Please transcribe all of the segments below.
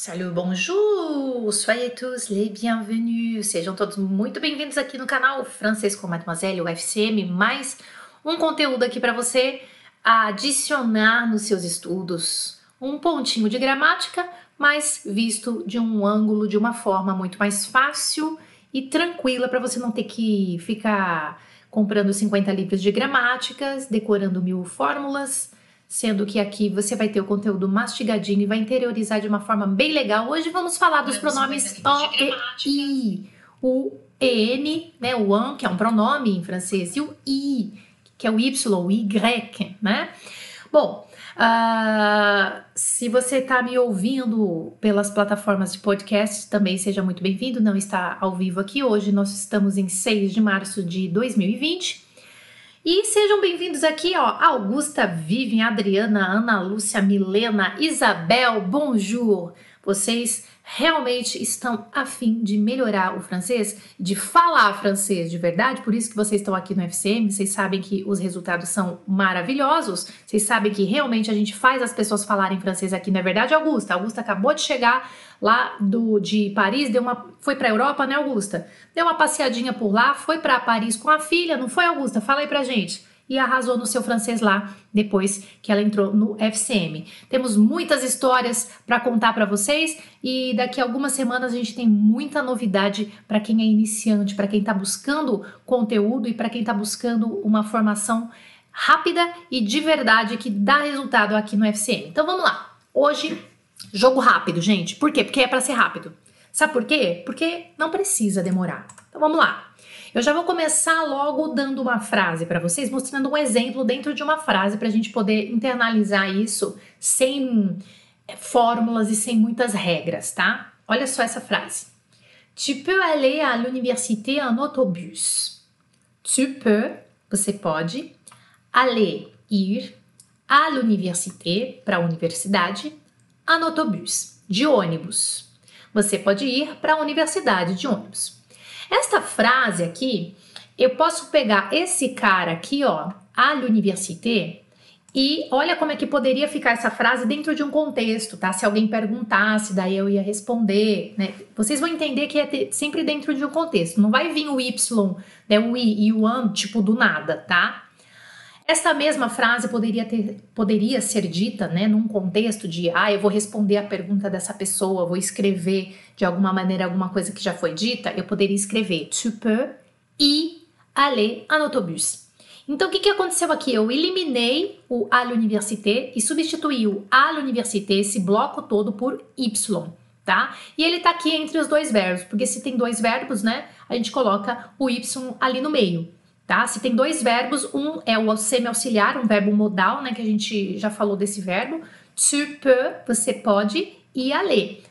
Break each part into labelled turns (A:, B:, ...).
A: Salut, bonjour! Soyez tous les bienvenus! Sejam todos muito bem-vindos aqui no canal Francês com Mademoiselle, o FCM, mais um conteúdo aqui para você adicionar nos seus estudos. Um pontinho de gramática, mas visto de um ângulo, de uma forma muito mais fácil e tranquila para você não ter que ficar comprando 50 livros de gramáticas, decorando mil fórmulas sendo que aqui você vai ter o conteúdo mastigadinho e vai interiorizar de uma forma bem legal. Hoje vamos falar dos pronomes O e I. O EN, né, o AN, que é um pronome em francês, e o I, que é o Y, o Y, né? Bom, uh, se você está me ouvindo pelas plataformas de podcast, também seja muito bem-vindo. Não está ao vivo aqui hoje, nós estamos em 6 de março de 2020. E sejam bem-vindos aqui, ó, Augusta, Vivian, Adriana, Ana Lúcia, Milena, Isabel, bonjour. Vocês realmente estão afim de melhorar o francês, de falar francês de verdade, por isso que vocês estão aqui no FCM, vocês sabem que os resultados são maravilhosos, vocês sabem que realmente a gente faz as pessoas falarem francês aqui, não é verdade, Augusta? Augusta acabou de chegar lá do de Paris, deu uma foi para Europa, né, Augusta? Deu uma passeadinha por lá, foi para Paris com a filha, não foi, Augusta? Fala aí pra gente e arrasou no seu francês lá depois que ela entrou no FCM. Temos muitas histórias para contar para vocês e daqui a algumas semanas a gente tem muita novidade para quem é iniciante, para quem está buscando conteúdo e para quem está buscando uma formação rápida e de verdade que dá resultado aqui no FCM. Então vamos lá. Hoje jogo rápido, gente. Por quê? Porque é para ser rápido. Sabe por quê? Porque não precisa demorar. Então vamos lá. Eu já vou começar logo dando uma frase para vocês, mostrando um exemplo dentro de uma frase para a gente poder internalizar isso sem eh, fórmulas e sem muitas regras, tá? Olha só essa frase. Tu peux aller à l'université en autobus. Tu peux, você pode, aller, ir, à l'université, para a universidade, en autobus, de ônibus. Você pode ir para a universidade de ônibus. Esta frase aqui, eu posso pegar esse cara aqui, ó, à l'université, e olha como é que poderia ficar essa frase dentro de um contexto, tá? Se alguém perguntasse, daí eu ia responder, né? Vocês vão entender que é sempre dentro de um contexto. Não vai vir o Y, né? O I e o AN, tipo, do nada, tá? Essa mesma frase poderia, ter, poderia ser dita né, num contexto de ah, eu vou responder a pergunta dessa pessoa, vou escrever de alguma maneira alguma coisa que já foi dita, eu poderia escrever Tu peux y aller en autobus. Então, o que, que aconteceu aqui? Eu eliminei o à l'université e substituí o à l'université, esse bloco todo, por Y, tá? E ele tá aqui entre os dois verbos, porque se tem dois verbos, né, a gente coloca o Y ali no meio tá? Se tem dois verbos, um é o semi-auxiliar, um verbo modal, né, que a gente já falou desse verbo. Tu peux, você pode, e aller.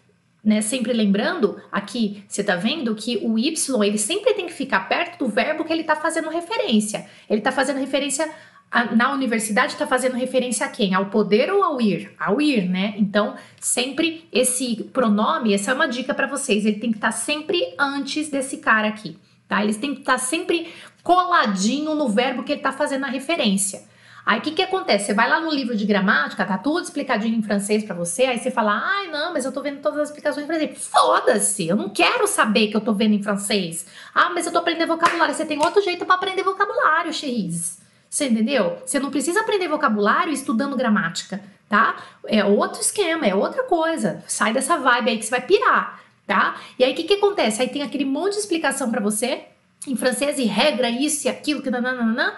A: Né, sempre lembrando, aqui você tá vendo que o Y ele sempre tem que ficar perto do verbo que ele tá fazendo referência. Ele tá fazendo referência a, na universidade, tá fazendo referência a quem? Ao poder ou ao ir? Ao ir, né? Então, sempre esse pronome, essa é uma dica para vocês, ele tem que estar tá sempre antes desse cara aqui, tá? Eles têm que estar tá sempre coladinho no verbo que ele está fazendo a referência. Aí o que, que acontece? Você vai lá no livro de gramática, tá tudo explicadinho em francês para você, aí você fala, ai não, mas eu tô vendo todas as explicações em francês. Foda-se, eu não quero saber que eu tô vendo em francês. Ah, mas eu tô aprendendo vocabulário. Você tem outro jeito para aprender vocabulário, Cherise. Você entendeu? Você não precisa aprender vocabulário estudando gramática, tá? É outro esquema, é outra coisa. Sai dessa vibe aí que você vai pirar, tá? E aí o que, que acontece? Aí tem aquele monte de explicação para você em francês e regra isso e aquilo, que nananana.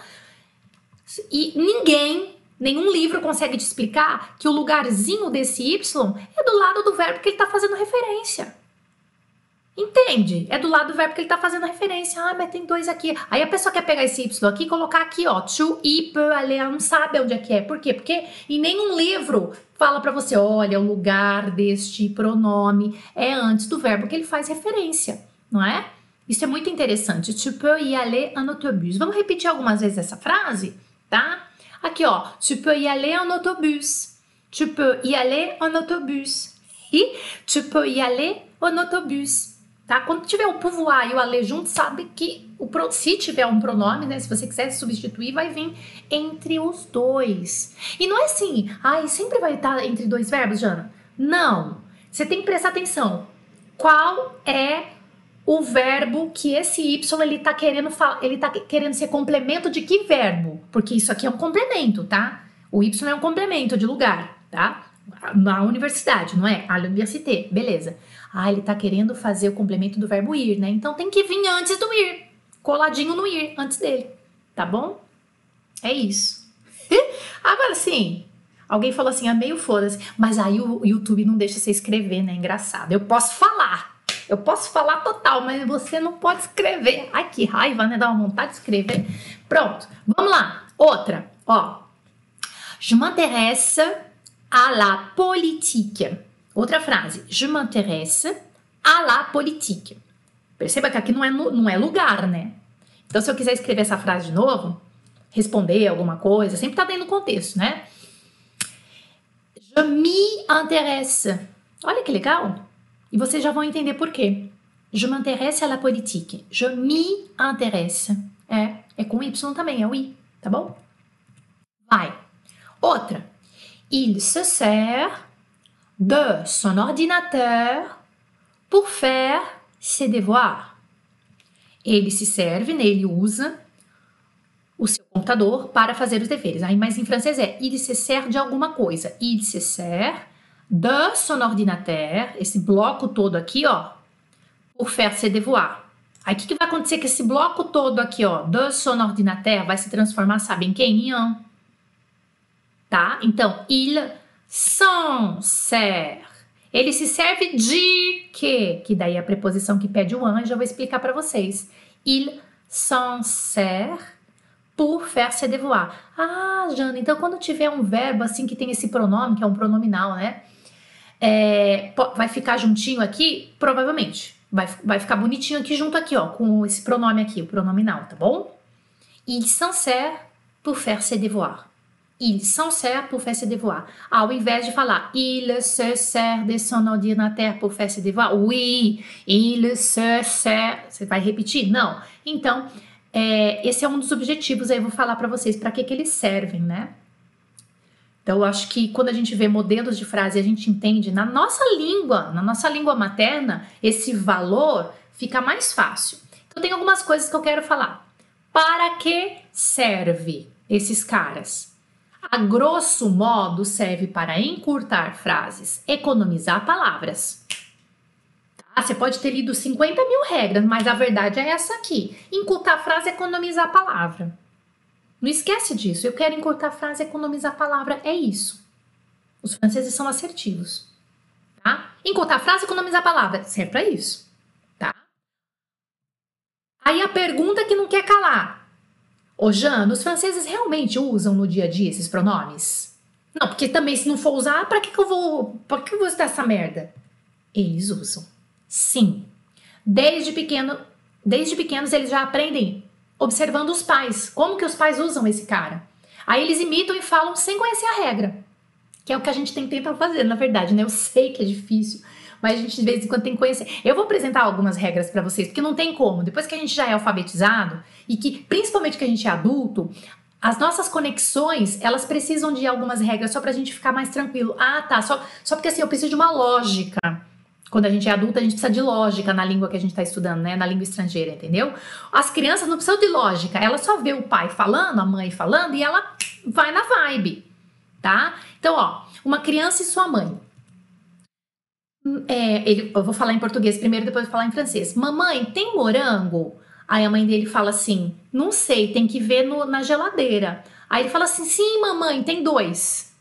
A: E ninguém, nenhum livro consegue te explicar que o lugarzinho desse Y é do lado do verbo que ele está fazendo referência. Entende? É do lado do verbo que ele está fazendo referência. Ah, mas tem dois aqui. Aí a pessoa quer pegar esse Y aqui e colocar aqui, ó. To, i, peut, aller. Não sabe onde é que é. Por quê? Porque em nenhum livro fala para você, olha, o lugar deste pronome é antes do verbo que ele faz referência, não é? Isso é muito interessante. Tu peux y aller en autobus. Vamos repetir algumas vezes essa frase, tá? Aqui, ó. Tu peux y aller en autobus. Tu peux y aller en autobus. E tu peux y aller en autobus. Tá? Quando tiver o pouvoir e o aller junto, sabe que o se tiver um pronome, né? Se você quiser substituir, vai vir entre os dois. E não é assim, ai, sempre vai estar entre dois verbos, Jana. Não. você tem que prestar atenção. Qual é o verbo que esse y ele tá querendo ele tá querendo ser complemento de que verbo? Porque isso aqui é um complemento, tá? O y é um complemento de lugar, tá? Na universidade, não é? A université, beleza. Ah, ele tá querendo fazer o complemento do verbo ir, né? Então tem que vir antes do ir, coladinho no ir, antes dele, tá bom? É isso. Agora sim, alguém falou assim, é meio foda-se, mas aí o YouTube não deixa você escrever, né? Engraçado. Eu posso falar, eu posso falar total, mas você não pode escrever. Ai, que raiva, né? Dá uma vontade de escrever. Pronto, vamos lá. Outra, ó. Je m'intéresse à la politique. Outra frase. Je m'intéresse à la politique. Perceba que aqui não é, não é lugar, né? Então, se eu quiser escrever essa frase de novo, responder alguma coisa, sempre tá dentro do contexto, né? Je m'y intéresse. Olha que legal. E vocês já vão entender por quê. Je m'intéresse à la politique. Je m'y intéresse. É, é com Y também, é o I, tá bom? Vai. Outra. Il se sert de son ordinateur pour faire ses devoirs. Ele se serve, né, ele usa o seu computador para fazer os deveres. Aí, mas em francês é il se sert de alguma coisa. Il se sert de son ordinateur, esse bloco todo aqui, ó, pour faire ses devoirs. Aí o que, que, vai acontecer com esse bloco todo aqui, ó, de son ordinateur, vai se transformar, sabe em quem? Em un. Tá? Então, il s'en sert. Ele se serve de quê? Que daí é a preposição que pede o an, já vou explicar para vocês. Il s'en sert pour faire ses devoirs. Ah, Jana, então quando tiver um verbo assim que tem esse pronome, que é um pronominal, né? É, vai ficar juntinho aqui? Provavelmente. Vai, vai ficar bonitinho aqui junto aqui, ó, com esse pronome aqui, o pronominal, tá bom? Il s'en sert pour faire ses devoirs il s'en sert pour faire ses devoirs. Ao invés de falar il se sert de son ordinateur pour faire ses devoirs, oui, il se sert. Você vai repetir? Não. Então, é, esse é um dos objetivos, aí eu vou falar para vocês para que, que eles servem, né? Então, eu acho que quando a gente vê modelos de frase, a gente entende na nossa língua, na nossa língua materna, esse valor fica mais fácil. Então, tem algumas coisas que eu quero falar. Para que serve esses caras? A grosso modo, serve para encurtar frases, economizar palavras. Tá? Você pode ter lido 50 mil regras, mas a verdade é essa aqui: encurtar frase, economizar palavra. Não esquece disso. Eu quero encurtar a frase, economizar a palavra. É isso. Os franceses são assertivos. Tá? Encurtar a frase, economizar a palavra. Serve para isso. Tá? Aí a pergunta que não quer calar: Ô Jean, os franceses realmente usam no dia a dia esses pronomes? Não, porque também se não for usar, para que, que eu vou. Para que eu vou usar essa merda? Eles usam. Sim. Desde pequeno, desde pequenos eles já aprendem observando os pais. Como que os pais usam esse cara? Aí eles imitam e falam sem conhecer a regra. Que é o que a gente tem que tentar fazer, na verdade, né? Eu sei que é difícil, mas a gente de vez em quando tem que conhecer. Eu vou apresentar algumas regras para vocês, porque não tem como. Depois que a gente já é alfabetizado e que, principalmente que a gente é adulto, as nossas conexões, elas precisam de algumas regras só pra gente ficar mais tranquilo. Ah, tá, só, só porque assim, eu preciso de uma lógica. Quando a gente é adulta, a gente precisa de lógica na língua que a gente está estudando, né? Na língua estrangeira, entendeu? As crianças não precisam de lógica, ela só vê o pai falando, a mãe falando e ela vai na vibe, tá? Então, ó, uma criança e sua mãe. É, ele, eu vou falar em português primeiro, depois vou falar em francês. Mamãe, tem morango? Aí a mãe dele fala assim: Não sei, tem que ver no, na geladeira. Aí ele fala assim: Sim, mamãe, tem dois.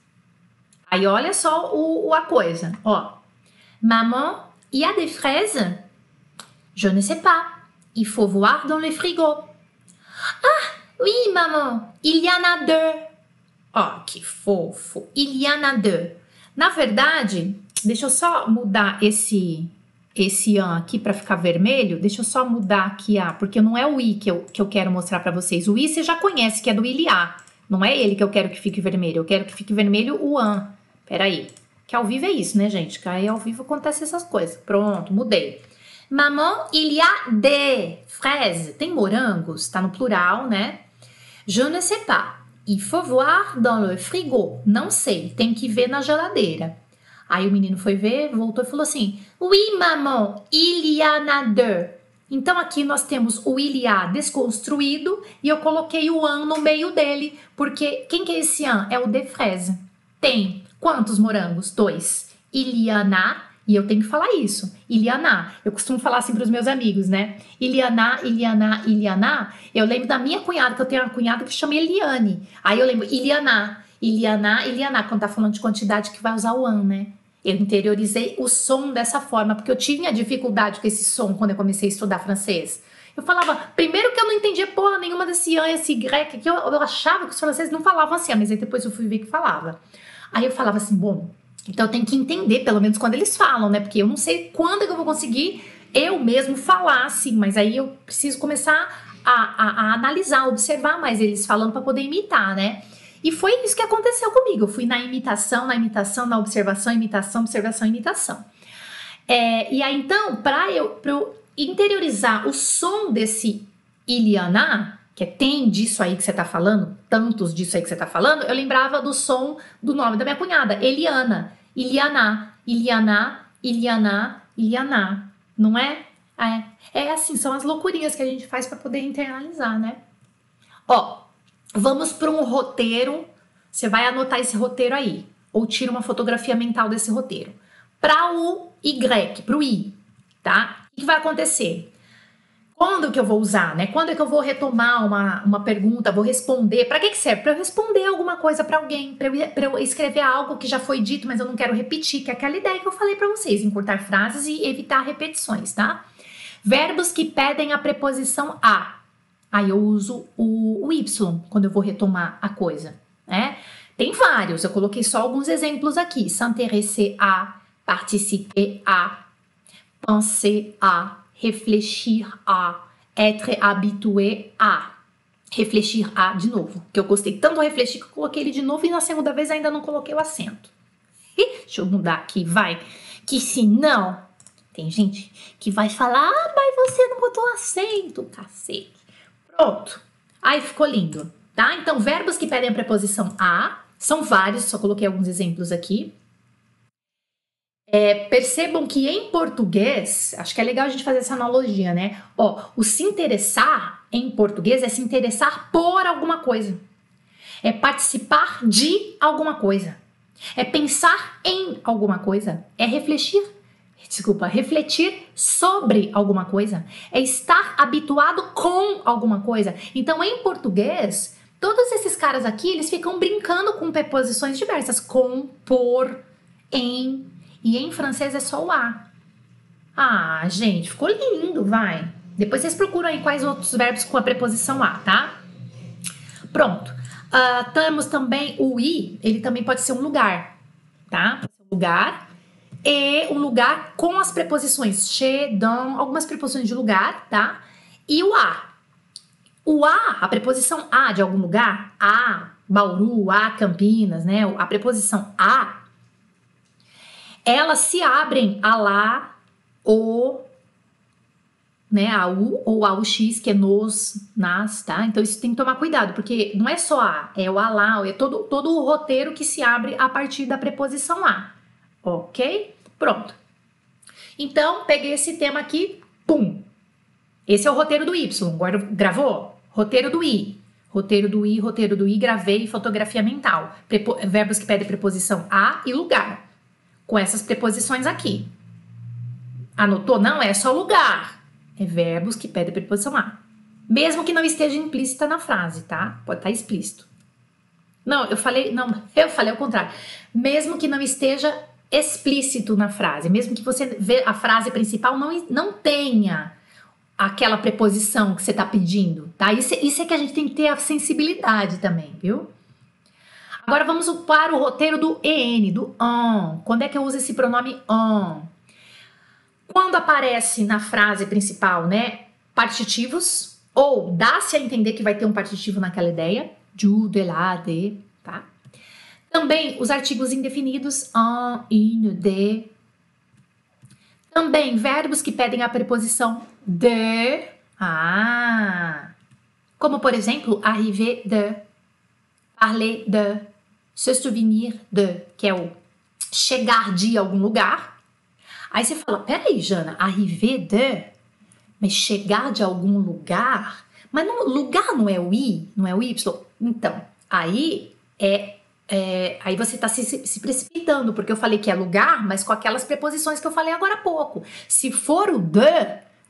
A: Aí olha só o, o a coisa: Ó, Maman, il y a des fraises? Je ne sais pas. Il faut voir dans le frigo. Ah, oui, maman, il y en a deux. Ó, que fofo. Il y en a deux. Na verdade, Deixa eu só mudar esse esse an aqui para ficar vermelho. Deixa eu só mudar aqui a, porque não é o i que eu, que eu quero mostrar para vocês. O i você já conhece, que é do iliá. Não é ele que eu quero que fique vermelho. Eu quero que fique vermelho o an. Peraí. Que ao vivo é isso, né, gente? Que aí ao vivo acontece essas coisas. Pronto, mudei. Maman, il y a des fraises. Tem morangos, tá no plural, né? Je ne sais pas. Il faut voir dans le frigo. Não sei, tem que ver na geladeira. Aí o menino foi ver, voltou e falou assim: Oui, maman, il y en a deux. Então aqui nós temos o il y a desconstruído e eu coloquei o an no meio dele, porque quem que é esse an? É o de fraise. Tem quantos morangos? Dois. Il y en a e eu tenho que falar isso. Iliana. Eu costumo falar assim para os meus amigos, né? Iliana, Iliana, Iliana. Eu lembro da minha cunhada, que eu tenho uma cunhada que chama Eliane. Aí eu lembro Iliana, Iliana, Iliana, quando tá falando de quantidade que vai usar o an, né? Eu interiorizei o som dessa forma, porque eu tinha dificuldade com esse som quando eu comecei a estudar francês. Eu falava, primeiro que eu não entendia porra nenhuma desse an, esse grec, que eu, eu achava que os franceses não falavam assim, mas aí depois eu fui ver que falava. Aí eu falava assim, bom, então eu tenho que entender, pelo menos quando eles falam, né? Porque eu não sei quando é que eu vou conseguir eu mesmo falar assim, mas aí eu preciso começar a, a, a analisar, observar mais eles falando para poder imitar, né? E foi isso que aconteceu comigo. Eu fui na imitação, na imitação, na observação, imitação, observação, imitação. É, e aí então, para eu, eu interiorizar o som desse Iliana, que é tem disso aí que você tá falando, tantos disso aí que você tá falando, eu lembrava do som do nome da minha cunhada, Eliana. Iliana, Iliana, Iliana, Iliana, não é? É, é assim, são as loucurinhas que a gente faz para poder internalizar, né? Ó, vamos para um roteiro. Você vai anotar esse roteiro aí, ou tira uma fotografia mental desse roteiro. Para o Y, para o I, tá? O que vai acontecer? Quando que eu vou usar, né? Quando é que eu vou retomar uma, uma pergunta, vou responder? Para que, que serve? Para eu responder alguma coisa para alguém, para eu, eu, escrever algo que já foi dito, mas eu não quero repetir, que é aquela ideia que eu falei para vocês, encurtar frases e evitar repetições, tá? Verbos que pedem a preposição a. Aí eu uso o, o y quando eu vou retomar a coisa, né? Tem vários, eu coloquei só alguns exemplos aqui. S'intéresser a, participer a, penser a, réfléchir à, être habitué à. Refletir a de novo, que eu gostei tanto do refletir que eu coloquei ele de novo e na segunda vez ainda não coloquei o acento. Ih, deixa eu mudar aqui, vai. Que senão, tem gente que vai falar, ah, mas você não botou acento, cacete. Pronto. Aí ficou lindo, tá? Então, verbos que pedem a preposição a são vários, só coloquei alguns exemplos aqui. É, percebam que em português, acho que é legal a gente fazer essa analogia, né? Ó, o se interessar em português é se interessar por alguma coisa, é participar de alguma coisa, é pensar em alguma coisa, é refletir, desculpa, refletir sobre alguma coisa, é estar habituado com alguma coisa. Então, em português, todos esses caras aqui, eles ficam brincando com preposições diversas, com, por, em, e em francês é só o A. Ah, gente, ficou lindo, vai. Depois vocês procuram aí quais outros verbos com a preposição a, tá? Pronto. Uh, temos também o i, ele também pode ser um lugar, tá? Lugar. E um lugar com as preposições che, dans, algumas preposições de lugar, tá? E o a. O a, a preposição a de algum lugar, a Bauru, a Campinas, né? A preposição a elas se abrem a lá, o, né, a u ou a ux, que é nos, nas, tá? Então isso tem que tomar cuidado, porque não é só a, é o a lá, é todo, todo o roteiro que se abre a partir da preposição a, ok? Pronto. Então, peguei esse tema aqui, pum. Esse é o roteiro do Y, gravou? Roteiro do I. Roteiro do I, roteiro do I, gravei fotografia mental. Prepo verbos que pedem preposição a e lugar com essas preposições aqui. Anotou? Não é só lugar. É verbos que pedem preposição a. Mesmo que não esteja implícita na frase, tá? Pode estar tá explícito. Não, eu falei, não, eu falei ao contrário. Mesmo que não esteja explícito na frase, mesmo que você vê a frase principal não, não tenha aquela preposição que você está pedindo, tá? Isso, isso é que a gente tem que ter a sensibilidade também, viu? Agora vamos para o roteiro do EN, do on. Quando é que eu uso esse pronome on? Quando aparece na frase principal, né, partitivos, ou dá-se a entender que vai ter um partitivo naquela ideia, du, de, lá, de, tá? Também os artigos indefinidos, en, in, de. Também verbos que pedem a preposição de. Ah! Como, por exemplo, arriver de, parler de, se souvenir de, que é o chegar de algum lugar. Aí você fala: peraí, Jana, arriver de, mas chegar de algum lugar. Mas não, lugar não é o i, não é o y. Então, aí é é, aí você está se, se, precipitando, porque eu falei que é lugar, mas com aquelas preposições que eu falei agora há pouco. Se for o de,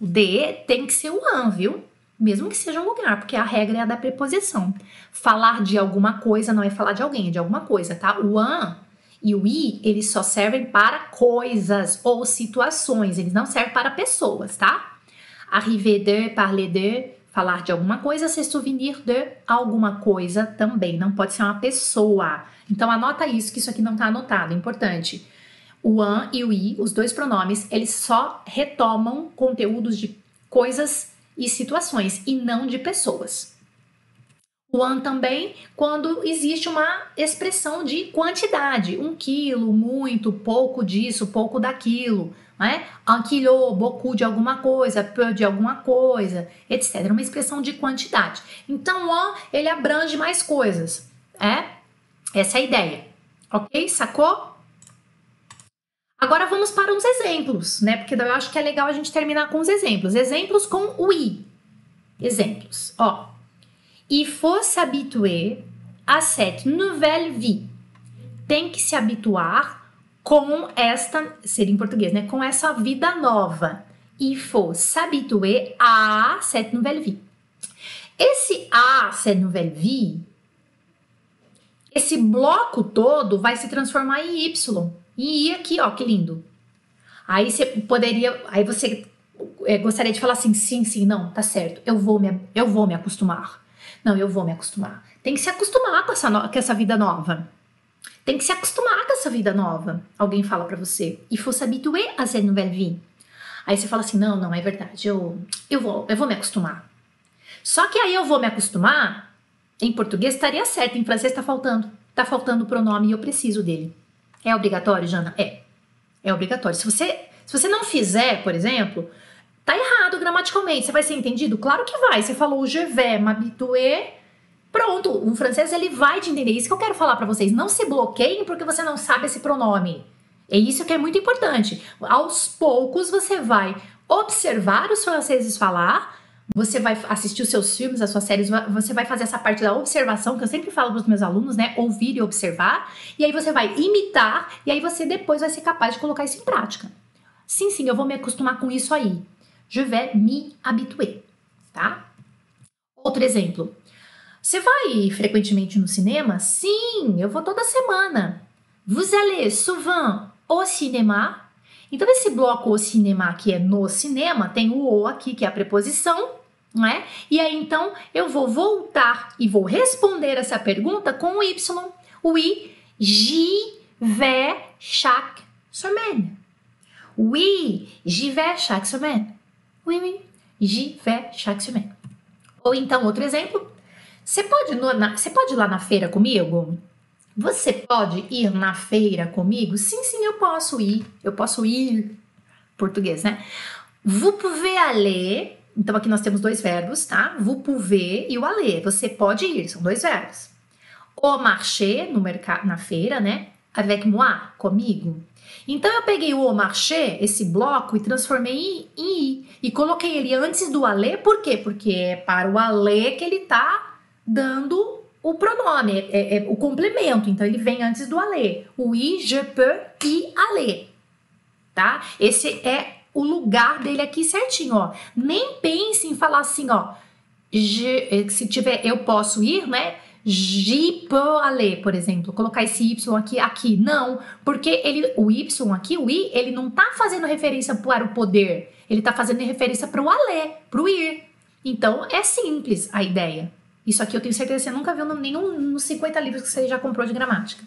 A: o de tem que ser o an, viu? Mesmo que seja um lugar, porque a regra é a da preposição. Falar de alguma coisa não é falar de alguém, é de alguma coisa, tá? O an e o i, eles só servem para coisas ou situações, eles não servem para pessoas, tá? Arriver de, parler de, falar de alguma coisa, se souvenir de alguma coisa também, não pode ser uma pessoa. Então anota isso, que isso aqui não está anotado, importante. O an e o i, os dois pronomes, eles só retomam conteúdos de coisas e situações e não de pessoas. O an também quando existe uma expressão de quantidade, um quilo, muito, pouco disso, pouco daquilo né? Un kilo, beaucoup de alguma coisa, peu de alguma coisa, etc. Uma expressão de quantidade. Então, o ele abrange mais coisas, é? Essa é a ideia, ok? Sacou? Agora vamos para uns exemplos, né? Porque eu acho que é legal a gente terminar com os exemplos. Exemplos com o i. Exemplos, ó. Il faut s'habituer à cette nouvelle vie. Tem que se habituar com esta, seria em português, né? Com essa vida nova. Il faut s'habituer à cette nouvelle vie. Esse a cette nouvelle vie, esse bloco todo vai se transformar em y. E aqui, ó, que lindo. Aí você poderia, aí você é, gostaria de falar assim, sim, sim, não, tá certo. Eu vou me, eu vou me acostumar. Não, eu vou me acostumar. Tem que se acostumar com essa, no, com essa vida nova. Tem que se acostumar com essa vida nova. Alguém fala para você. E faut s'habituer à cette nouvelle vie. Aí você fala assim: não, não, é verdade, eu, eu, vou, eu vou me acostumar. Só que aí eu vou me acostumar, em português estaria certo, em francês está faltando. Está faltando o pronome e eu preciso dele. É obrigatório, Jana? É. É obrigatório. Se você, se você não fizer, por exemplo, tá errado gramaticalmente. Você vai ser entendido? Claro que vai. Você falou je vais m'habituer Pronto, um francês ele vai te entender. Isso que eu quero falar para vocês. Não se bloqueiem porque você não sabe esse pronome. É isso que é muito importante. Aos poucos você vai observar os franceses falar, você vai assistir os seus filmes, as suas séries, você vai fazer essa parte da observação que eu sempre falo para os meus alunos, né? Ouvir e observar, e aí você vai imitar, e aí você depois vai ser capaz de colocar isso em prática. Sim, sim, eu vou me acostumar com isso aí. Je vais me habituer, tá? Outro exemplo. Você vai frequentemente no cinema? Sim, eu vou toda semana. Vous allez souvent au cinéma? Então, esse bloco o cinema que é no cinema, tem o o aqui, que é a preposição, né? E aí, então, eu vou voltar e vou responder essa pergunta com o y. Oui, j'y vais chaque semaine. Oui, j'y vais chaque semaine. Oui, oui, j'y vais chaque semaine. Ou então, outro exemplo, você pode, você pode ir lá na feira comigo? Você pode ir na feira comigo? Sim, sim, eu posso ir. Eu posso ir. Português, né? Vous pouvez aller. Então aqui nós temos dois verbos, tá? Vous pouvez e o aller. Você pode ir, são dois verbos. O marché, no mercado, na feira, né? Avec moi, comigo. Então eu peguei o marché, esse bloco, e transformei em i. E coloquei ele antes do aller, por quê? Porque é para o aller que ele tá dando o pronome, é, é, o complemento. Então, ele vem antes do aller. Oui, je peux y aller. Tá? Esse é o lugar dele aqui certinho, ó. Nem pense em falar assim, ó. Eh, se tiver eu posso ir, né? Je peux aller, por exemplo, colocar esse y aqui aqui. Não, porque ele o y aqui, o i, ele não tá fazendo referência para o poder. Ele tá fazendo referência para o aller, para o ir. Então é simples a ideia. Isso aqui eu tenho certeza que você nunca viu nenhum nos 50 livros que você já comprou de gramática,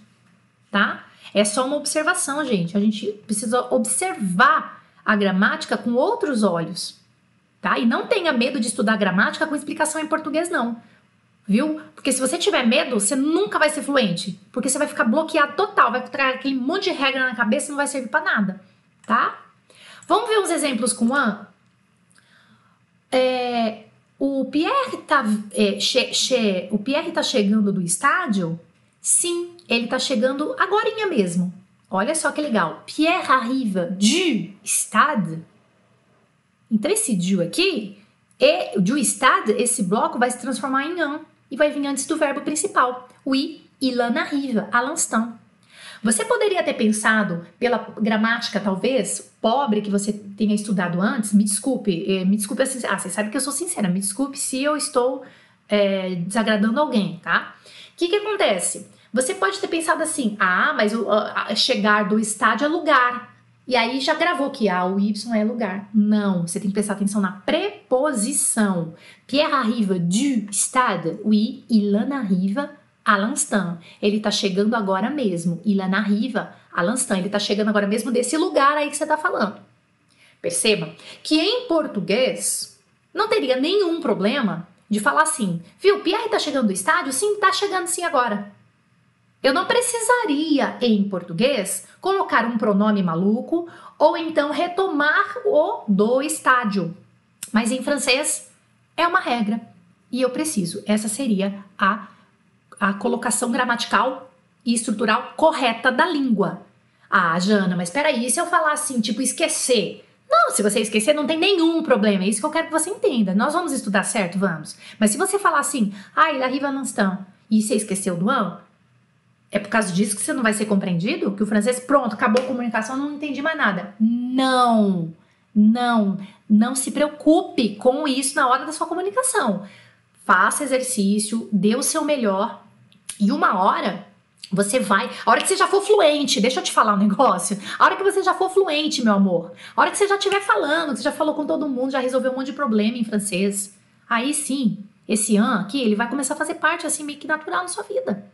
A: tá? É só uma observação, gente. A gente precisa observar a gramática com outros olhos, tá? E não tenha medo de estudar gramática com explicação em português, não. Viu? Porque se você tiver medo, você nunca vai ser fluente. Porque você vai ficar bloqueado total, vai trazer aquele monte de regra na cabeça e não vai servir para nada, tá? Vamos ver uns exemplos com an? É, o Pierre tá, é, che, che, o Pierre tá chegando do estádio? Sim, ele tá chegando agora mesmo. Olha só que legal. Pierre arrive du stade. Então, esse du aqui, e du stade, esse bloco vai se transformar em un e vai vir antes do verbo principal. Oui, il en arrive à l'instant. Você poderia ter pensado, pela gramática talvez, pobre que você tenha estudado antes, me desculpe, eh, me desculpe ah, você sabe que eu sou sincera, me desculpe se eu estou é, desagradando alguém, tá? O que que acontece? Você pode ter pensado assim, ah, mas o, a, chegar do estádio é lugar. E aí já gravou que A, o Y é lugar. Não, você tem que prestar atenção na preposição. Pierre arrive du stade. Oui, il en arrive à l'instant. Ele tá chegando agora mesmo. Il en arrive à l'instant. Ele tá chegando agora mesmo desse lugar aí que você tá falando. Perceba que em português não teria nenhum problema de falar assim, viu, Pierre tá chegando do estádio? Sim, tá chegando sim agora. Eu não precisaria, em português, colocar um pronome maluco ou então retomar o do estádio. Mas em francês é uma regra e eu preciso. Essa seria a, a colocação gramatical e estrutural correta da língua. Ah, Jana, mas peraí, se eu falar assim, tipo, esquecer? Não, se você esquecer, não tem nenhum problema. É isso que eu quero que você entenda. Nós vamos estudar certo? Vamos. Mas se você falar assim, il arrive à l'instant, e você esqueceu do an, é por causa disso que você não vai ser compreendido? Que o francês, pronto, acabou a comunicação, não entendi mais nada. Não, não, não se preocupe com isso na hora da sua comunicação. Faça exercício, dê o seu melhor e uma hora você vai. A hora que você já for fluente, deixa eu te falar um negócio. A hora que você já for fluente, meu amor. A hora que você já estiver falando, que você já falou com todo mundo, já resolveu um monte de problema em francês. Aí sim, esse an aqui, ele vai começar a fazer parte assim meio que natural na sua vida.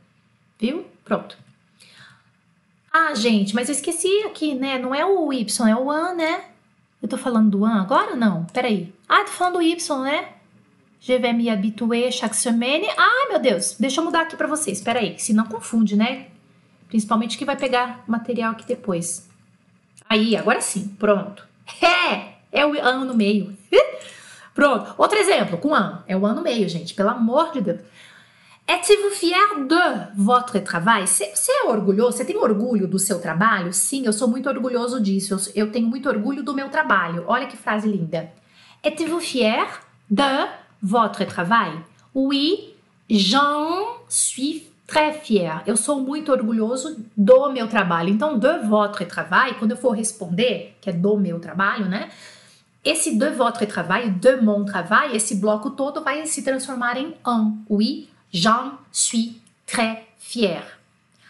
A: Viu? Pronto. Ah, gente, mas eu esqueci aqui, né? Não é o Y, é o an, né? Eu tô falando do an agora não? Peraí. Ah, tô falando do Y, né? Je vais me habituer chaque. Ah, meu Deus, deixa eu mudar aqui para vocês. Peraí, se não confunde, né? Principalmente que vai pegar material aqui depois. Aí, agora sim, pronto. É, é o an no meio. pronto. Outro exemplo, com an. É o an no meio, gente, pelo amor de Deus. Êtes-vous fier de votre travail? Você é orgulhoso? Você tem orgulho do seu trabalho? Sim, eu sou muito orgulhoso disso. Eu, eu tenho muito orgulho do meu trabalho. Olha que frase linda. Êtes-vous fier de votre travail? Oui, j'en suis très fier. Eu sou muito orgulhoso do meu trabalho. Então, de votre travail, quando eu for responder, que é do meu trabalho, né? Esse de votre travail, de mon travail, esse bloco todo vai se transformar em un. Oui, J'en suis très fier.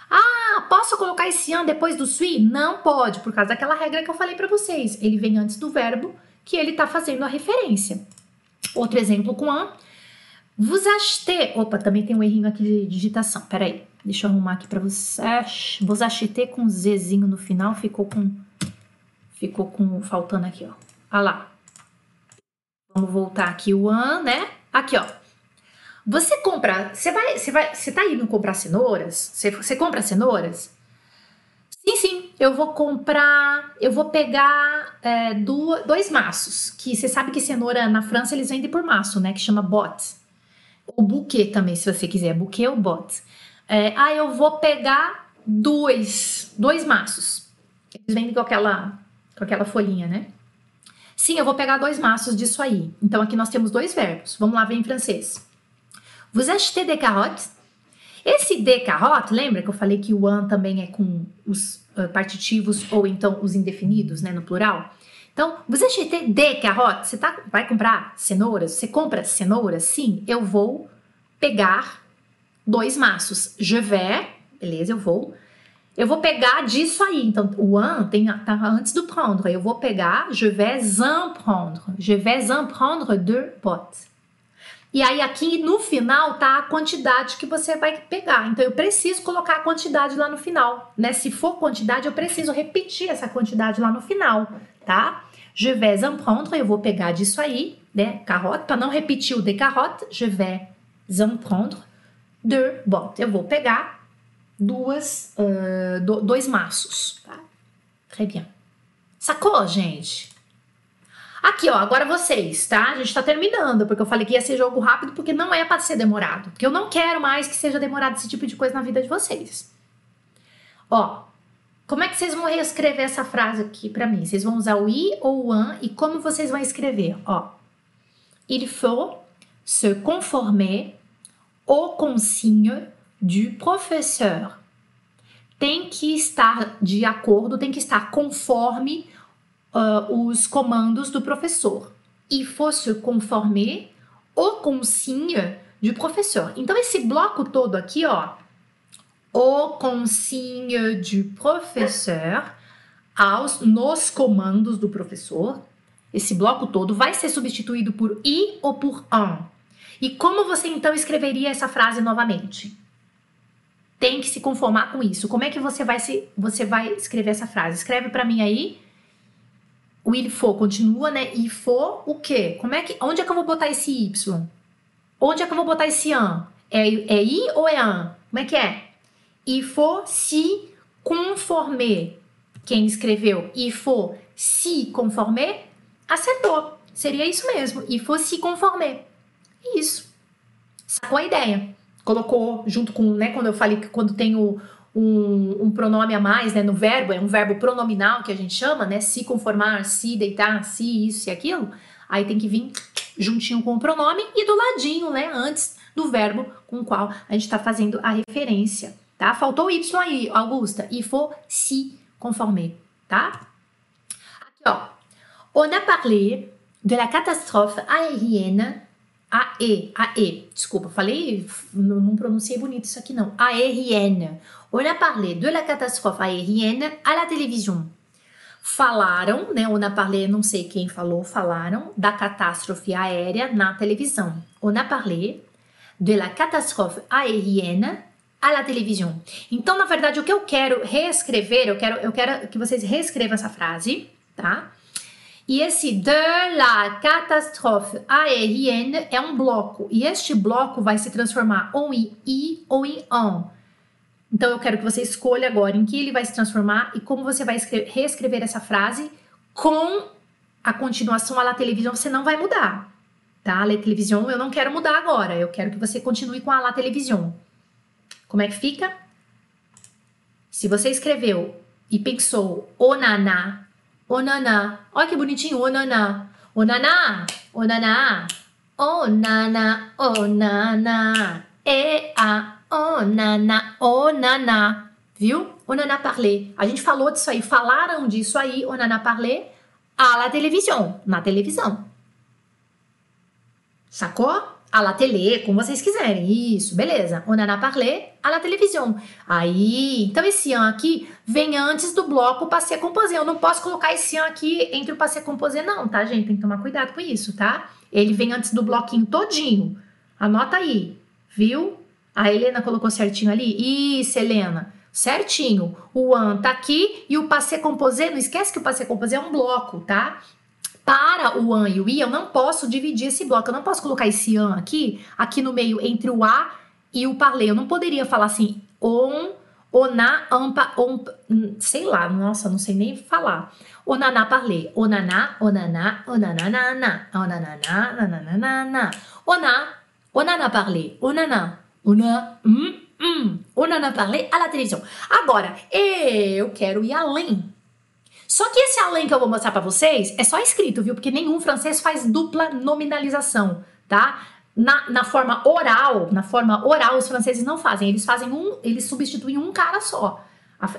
A: Ah, posso colocar esse an depois do suis? Não pode, por causa daquela regra que eu falei para vocês. Ele vem antes do verbo que ele está fazendo a referência. Outro exemplo com an. Vous achetez. Opa, também tem um errinho aqui de digitação. Peraí, deixa eu arrumar aqui para vocês. Vous achetez com Zzinho no final, ficou com. Ficou com. Faltando aqui, ó. Olha lá. Vamos voltar aqui o an, né? Aqui, ó. Você compra, você vai, você vai, você tá indo comprar cenouras? Você, você compra cenouras? Sim, sim, eu vou comprar, eu vou pegar é, do, dois maços, que você sabe que cenoura na França eles vendem por maço, né, que chama bot. O buquê também, se você quiser, buquê ou bot. É, ah, eu vou pegar dois, dois maços. Eles vendem com aquela, com aquela folhinha, né? Sim, eu vou pegar dois maços disso aí. Então aqui nós temos dois verbos. Vamos lá ver em francês. Vous achetez des carottes? Esse de carotte, lembra que eu falei que o an também é com os uh, partitivos ou então os indefinidos, né, no plural? Então, vous achetez des carottes? Você tá, vai comprar cenouras? Você compra cenouras? Sim, eu vou pegar dois maços. Je vais, beleza, eu vou. Eu vou pegar disso aí. Então, o an tem, tá antes do prendre. Eu vou pegar, je vais en prendre. Je vais en prendre deux potes. E aí aqui no final tá a quantidade que você vai pegar. Então eu preciso colocar a quantidade lá no final, né? Se for quantidade, eu preciso repetir essa quantidade lá no final, tá? Je vais en prendre, eu vou pegar disso aí, né? Carotte, para não repetir o de carotte, je vais en prendre deux bottes. Eu vou pegar duas, uh, do, dois maços, tá? Très bien. Sacou, gente? Aqui, ó, agora vocês, tá? A gente tá terminando, porque eu falei que ia ser jogo rápido, porque não é para ser demorado. Porque eu não quero mais que seja demorado esse tipo de coisa na vida de vocês. Ó, Como é que vocês vão reescrever essa frase aqui para mim? Vocês vão usar o i ou o an e como vocês vão escrever? Ó, il faut se conformer aux consignes du professeur. Tem que estar de acordo, tem que estar conforme uh, os comandos do professor. Il faut se conformer aux consignes du professeur. Então, esse bloco todo aqui, ó, aux consignes du professeur, aos, nos comandos do professor, esse bloco todo vai ser substituído por i ou por un. E como você então escreveria essa frase novamente? Tem que se conformar com isso. Como é que você vai se você vai escrever essa frase? Escreve para mim aí. O il faut continua, né? Il faut o quê? Como é que onde é que eu vou botar esse y? Onde é que eu vou botar esse an? É, é i ou é an? Como é que é? Il faut se conformer. Quem escreveu il faut se conformer acertou. Seria isso mesmo. Il faut se conformer. Isso. Sacou a ideia? Colocou junto com, né, quando eu falei que quando tem o, um, um, pronome a mais, né, no verbo, é um verbo pronominal que a gente chama, né, se conformar, se deitar, se isso e aquilo, aí tem que vir juntinho com o pronome e do ladinho, né, antes do verbo com o qual a gente está fazendo a referência, tá? Faltou o Y aí, Augusta, e for se conformer, tá? Aqui, ó. On a parlé de la catastrophe aérienne AE, AE, desculpa, falei, não, pronunciei bonito isso aqui não. Aérienne. On a parlé de la catastrophe aérienne à la télévision. Falaram, né? On a parlé, não sei quem falou, falaram da catástrofe aérea na televisão. On a parlé de la catastrophe aérienne à la télévision. Então, na verdade, o que eu quero reescrever, eu quero, eu quero que vocês reescrevam essa frase, tá? E esse de la catastrophe aérienne é um bloco. E este bloco vai se transformar ou em i ou em on. Então eu quero que você escolha agora em que ele vai se transformar e como você vai reescrever essa frase com a continuação à la televisão. Você não vai mudar, tá? A la televisão eu não quero mudar agora. Eu quero que você continue com a la televisão. Como é que fica? Se você escreveu e pensou onaná Onaná. Olha que bonitinho, onaná. Onaná, onaná. Onaná, onaná. E a onaná, onaná. Viu? Onaná parler. A gente falou disso aí, falaram disso aí, onaná parler, à la televisão, na televisão. Sacou? à la télé, como vocês quiserem. Isso, beleza. On en a parlé à la télévision. Aí, então esse an aqui vem antes do bloco passé composé. Eu não posso colocar esse an aqui entre o passé composé não, tá, gente? Tem que tomar cuidado com isso, tá? Ele vem antes do bloquinho todinho. Anota aí, viu? A Helena colocou certinho ali? Isso, Helena. Certinho. O an tá aqui e o passé composé, não esquece que o passé composé é um bloco, tá? para o an e o i, eu não posso dividir esse bloco. Eu não posso colocar esse an aqui, aqui no meio, entre o a e o parler. Eu não poderia falar assim, on, oná, ampa, on, sei lá, nossa, não sei nem falar. Onaná parler. Onaná, onaná, onanananá, onananá, nananana. Oná, onaná parler. Onaná, oná, hum, hum. Onaná parler à la. Agora, eu quero ir além só que esse além que eu vou mostrar para vocês é só escrito, viu? Porque nenhum francês faz dupla nominalização, tá? Na, na forma oral, na forma oral, os franceses não fazem. Eles fazem um, eles substituem um cara só.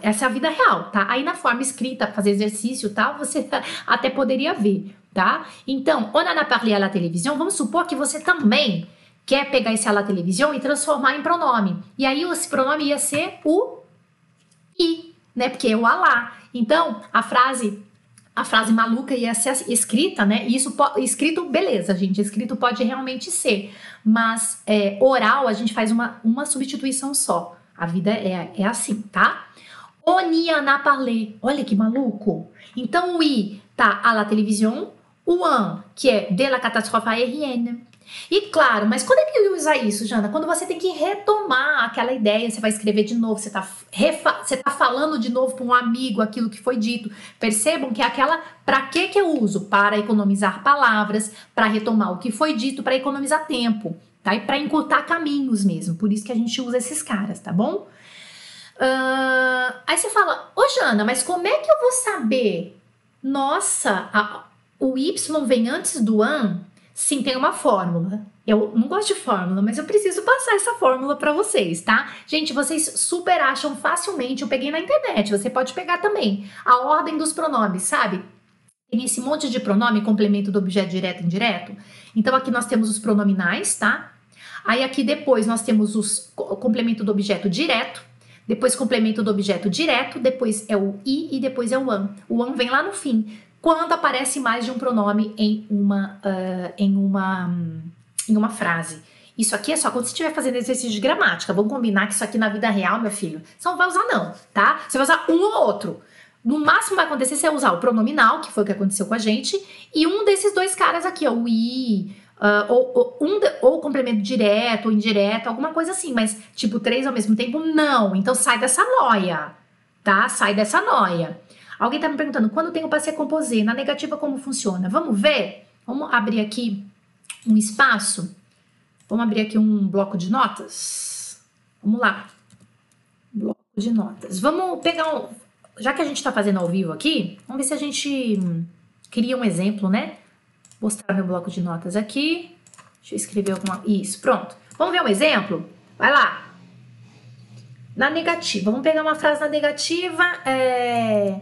A: Essa é a vida real, tá? Aí na forma escrita, fazer exercício tal, você até poderia ver, tá? Então, on en a parlé à la télévision, vamos supor que você também quer pegar esse la télévision e transformar em pronome. E aí esse pronome ia ser o i, né? Porque é o alá. Então, a frase a frase maluca ia ser escrita, né? Isso escrito, beleza, gente. Escrito pode realmente ser, mas é, oral a gente faz uma, uma substituição só. A vida é, é assim, tá? Oniana parler. Olha que maluco. Então o i tá à la télévision, o an, que é de la catastrophe aérienne, e claro, mas quando é que usa isso, Jana? Quando você tem que retomar aquela ideia, você vai escrever de novo, você está você tá falando de novo para um amigo aquilo que foi dito. Percebam que é aquela para que que eu uso? Para economizar palavras, para retomar o que foi dito, para economizar tempo, tá? E para encurtar caminhos mesmo. Por isso que a gente usa esses caras, tá bom? Uh, aí você fala, ô Jana, mas como é que eu vou saber? Nossa, a, o Y vem antes do AN? Sim, tem uma fórmula. Eu não gosto de fórmula, mas eu preciso passar essa fórmula para vocês, tá? Gente, vocês super acham facilmente. Eu peguei na internet, você pode pegar também. A ordem dos pronomes, sabe? Tem esse monte de pronome, complemento do objeto direto e indireto. Então aqui nós temos os pronominais, tá? Aí aqui depois nós temos os, o complemento do objeto direto, depois complemento do objeto direto, depois é o i e depois é o an. O an vem lá no fim, quando aparece mais de um pronome em uma, uh, em uma, em uma frase. Isso aqui é só quando você estiver fazendo exercício de gramática. Vamos combinar que isso aqui na vida real, meu filho, você não vai usar não, tá? Você vai usar um ou outro. No máximo vai acontecer você usar o pronominal, que foi o que aconteceu com a gente, e um desses dois caras aqui, ó, o i, uh, ou, ou, um ou complemento direto ou indireto, alguma coisa assim, mas tipo três ao mesmo tempo, não. Então sai dessa noia, tá? Sai dessa noia. Alguém tá me perguntando, quando tem o passe composé, na negativa como funciona? Vamos ver? Vamos abrir aqui um espaço. Vamos abrir aqui um bloco de notas. Vamos lá. Bloco de notas. Vamos pegar um, já que a gente está fazendo ao vivo aqui, vamos ver se a gente cria um exemplo, né? Mostrar meu bloco de notas aqui. Deixa eu escrever alguma. Isso, pronto. Vamos ver um exemplo? Vai lá. Na negativa, vamos pegar uma frase na negativa. É...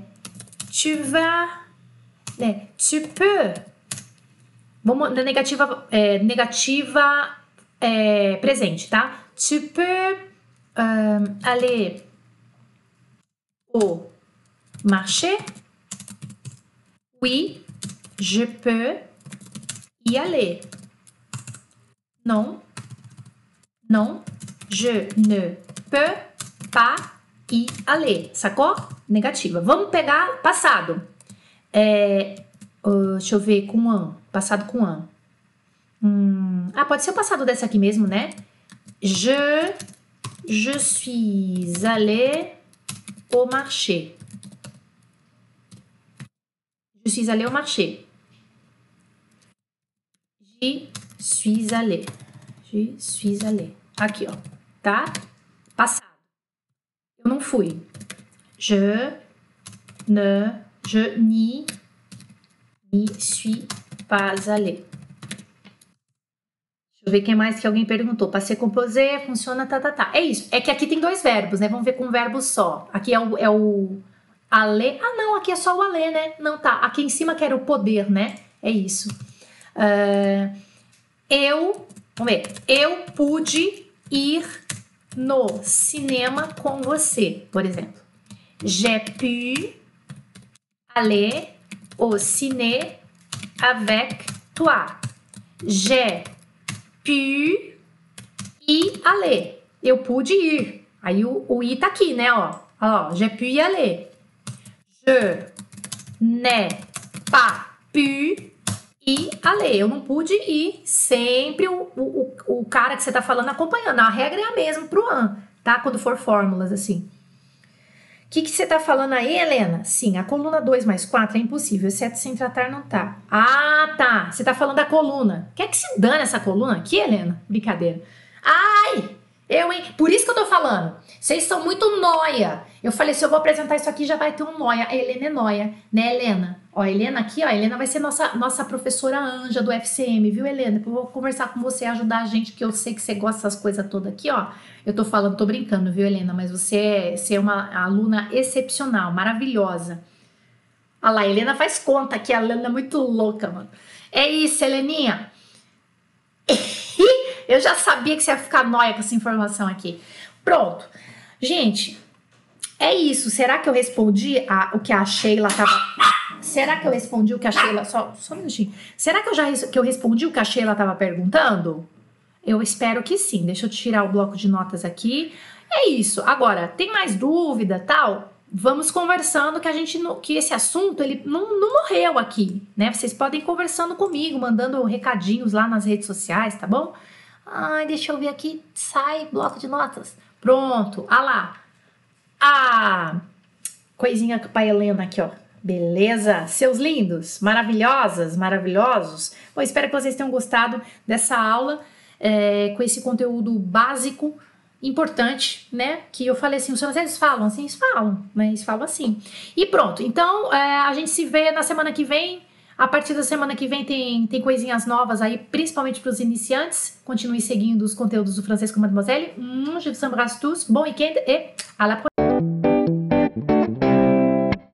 A: Tu vas. É, tu peux. Vamos na negativa, é, negativa é, presente, tá? Tu peux um, aller au marcher? Oui, je peux y aller. Non, non, je ne peux pas y aller. Sacou? Negativa. Vamos pegar passado. É, uh, deixa eu ver com an. Passado com an. Hum, ah, pode ser o passado dessa aqui mesmo, né? Je, je suis allé au marché. Je suis allé au marché. J'y suis allé. J'y suis allé. Aqui, ó. Tá? Passado. Não fui. Je ne, je n'y, n'y suis pas allé. Deixa eu ver quem mais que alguém perguntou. Passei composé, funciona, tá, tá, tá. É isso. É que aqui tem dois verbos, né? Vamos ver com um verbo só. Aqui é o, é o Ale. Ah, não, aqui é só o Ale, né? Não, tá. Aqui em cima que era o poder, né? É isso. Uh, eu, vamos ver. Eu pude ir no cinema com você, por exemplo. J'ai pu aller au ciné avec toi. J'ai pu y aller. Eu pude ir. Aí o, o i tá aqui, né? Ó, ó j'ai pu y aller. Je n'ai pas pu y aller. Eu não pude ir. Sempre o, o, o cara que você tá falando acompanhando. A regra é a mesma pro an, tá? Quando for fórmulas assim. O que, que você tá falando aí, Helena? Sim, a coluna 2 mais 4 é impossível, exceto sem tratar não tá. Ah, tá. Você tá falando da coluna. Quer que se dane essa coluna aqui, Helena? Brincadeira. Ai! Eu, hein? Por isso que eu tô falando. Vocês são muito noia. Eu falei, se eu vou apresentar isso aqui, já vai ter um noia. A Helena é noia, né, Helena? Ó, a Helena aqui, ó, a Helena vai ser nossa, nossa professora anja do FCM, viu, Helena? Eu vou conversar com você, ajudar a gente, que eu sei que você gosta dessas coisas todas aqui, ó. Eu tô falando, tô brincando, viu, Helena? Mas você é, você é uma aluna excepcional, maravilhosa. Olha lá, a Helena faz conta que a Helena é muito louca, mano. É isso, Heleninha. Eu já sabia que você ia ficar nóia com essa informação aqui. Pronto. Gente, é isso. Será que eu respondi a, o que a Sheila tava. Será que eu respondi o que a Sheila. Só, só um minutinho. Será que eu já que eu respondi o que a Sheila tava perguntando? Eu espero que sim. Deixa eu tirar o bloco de notas aqui. É isso. Agora, tem mais dúvida tal? Vamos conversando que a gente que esse assunto ele não, não morreu aqui, né? Vocês podem ir conversando comigo, mandando recadinhos lá nas redes sociais, tá bom? Ai, deixa eu ver aqui. Sai, bloco de notas. Pronto. Ah lá. A coisinha para Helena aqui, ó. Beleza? Seus lindos, maravilhosas, maravilhosos. Bom, espero que vocês tenham gostado dessa aula é, com esse conteúdo básico importante, né? Que eu falei assim, franceses falam assim, eles falam, né? Eles falam assim. E pronto. Então, é, a gente se vê na semana que vem. A partir da semana que vem tem, tem coisinhas novas aí, principalmente para os iniciantes. Continue seguindo os conteúdos do Francês com Mademoiselle. Hum, je vous embrasse tous. Bon week-end et à la prochaine.